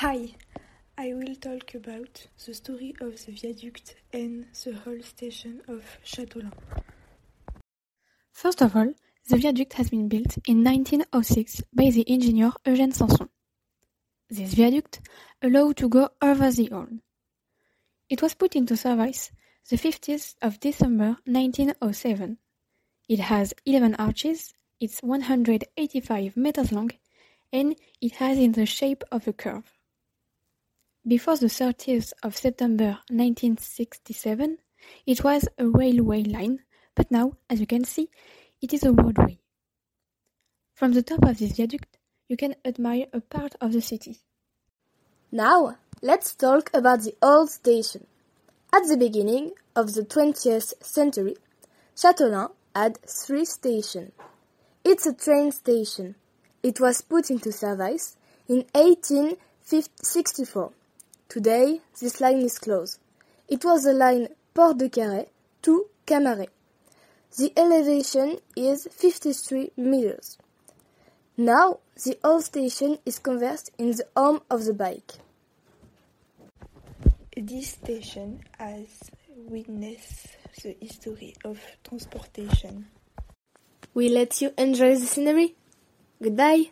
Hi, I will talk about the story of the viaduct and the whole station of Châteaulin. First of all, the viaduct has been built in 1906 by the engineer Eugène Sanson. This viaduct allowed to go over the Aulne. It was put into service the 50th of December 1907. It has 11 arches, it's 185 meters long, and it has in the shape of a curve. Before the 30th of September 1967, it was a railway line, but now, as you can see, it is a roadway. From the top of this viaduct, you can admire a part of the city. Now, let's talk about the old station. At the beginning of the 20th century, Châteaulin had three stations. It's a train station. It was put into service in 1864. Today, this line is closed. It was the line Port de Carhaix to Camaret. The elevation is 53 meters. Now, the old station is converted in the home of the bike. This station has witnessed the history of transportation. We let you enjoy the scenery. Goodbye.